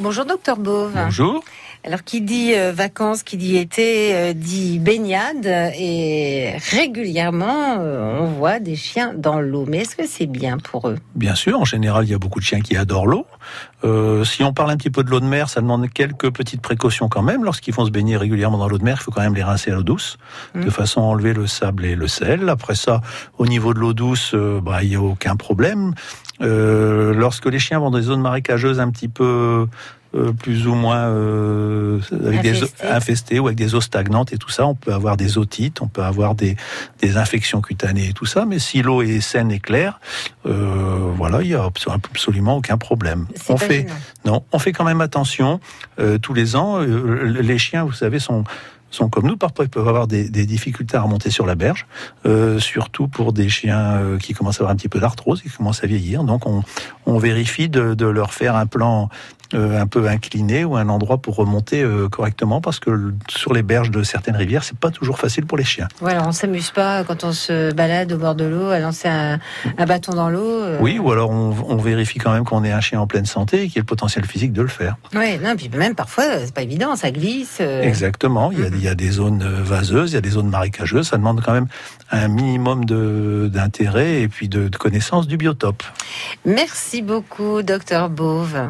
Bonjour docteur Beauve. Bonjour. Alors qui dit euh, vacances, qui dit été, euh, dit baignade et régulièrement euh, on voit des chiens dans l'eau. Mais est-ce que c'est bien pour eux? Bien sûr, en général il y a beaucoup de chiens qui adorent l'eau. si on parle un petit peu de l'eau de mer, ça demande quelques petites précautions quand même. Lorsqu'ils vont se baigner régulièrement dans l'eau de mer, il faut quand même les rincer à l'eau douce, de mmh. façon à enlever le sable et le sel. Après ça, au niveau de l'eau douce, bah, il n'y a aucun problème. Lorsque les chiens vont dans des zones marécageuses un petit peu euh, plus ou moins euh, avec des infestés ou avec des eaux stagnantes et tout ça. On peut avoir des otites, on peut avoir des, des infections cutanées et tout ça. Mais si l'eau est saine et claire, euh, voilà, il y a absolument aucun problème. On fait non, on fait quand même attention euh, tous les ans. Euh, les chiens, vous savez, sont sont comme nous. Parfois, ils peuvent avoir des, des difficultés à remonter sur la berge, euh, surtout pour des chiens qui commencent à avoir un petit peu d'arthrose, qui commencent à vieillir. Donc, on, on vérifie de, de, leur faire un plan euh, un peu incliné ou un endroit pour remonter euh, correctement parce que sur les berges de certaines rivières, c'est pas toujours facile pour les chiens. Voilà, on s'amuse pas quand on se balade au bord de l'eau à lancer un, bâton dans l'eau. Euh. Oui, ou alors on, vérifie quand même qu'on est un chien en pleine santé et qu'il y a le potentiel physique de le faire. Oui, non, puis même parfois c'est pas évident, ça glisse. Exactement, il y, a, il y, a, des zones vaseuses, il y a des zones marécageuses, ça demande quand même un minimum d'intérêt et puis de, de connaissance du biotope. Merci beaucoup, docteur Beauve.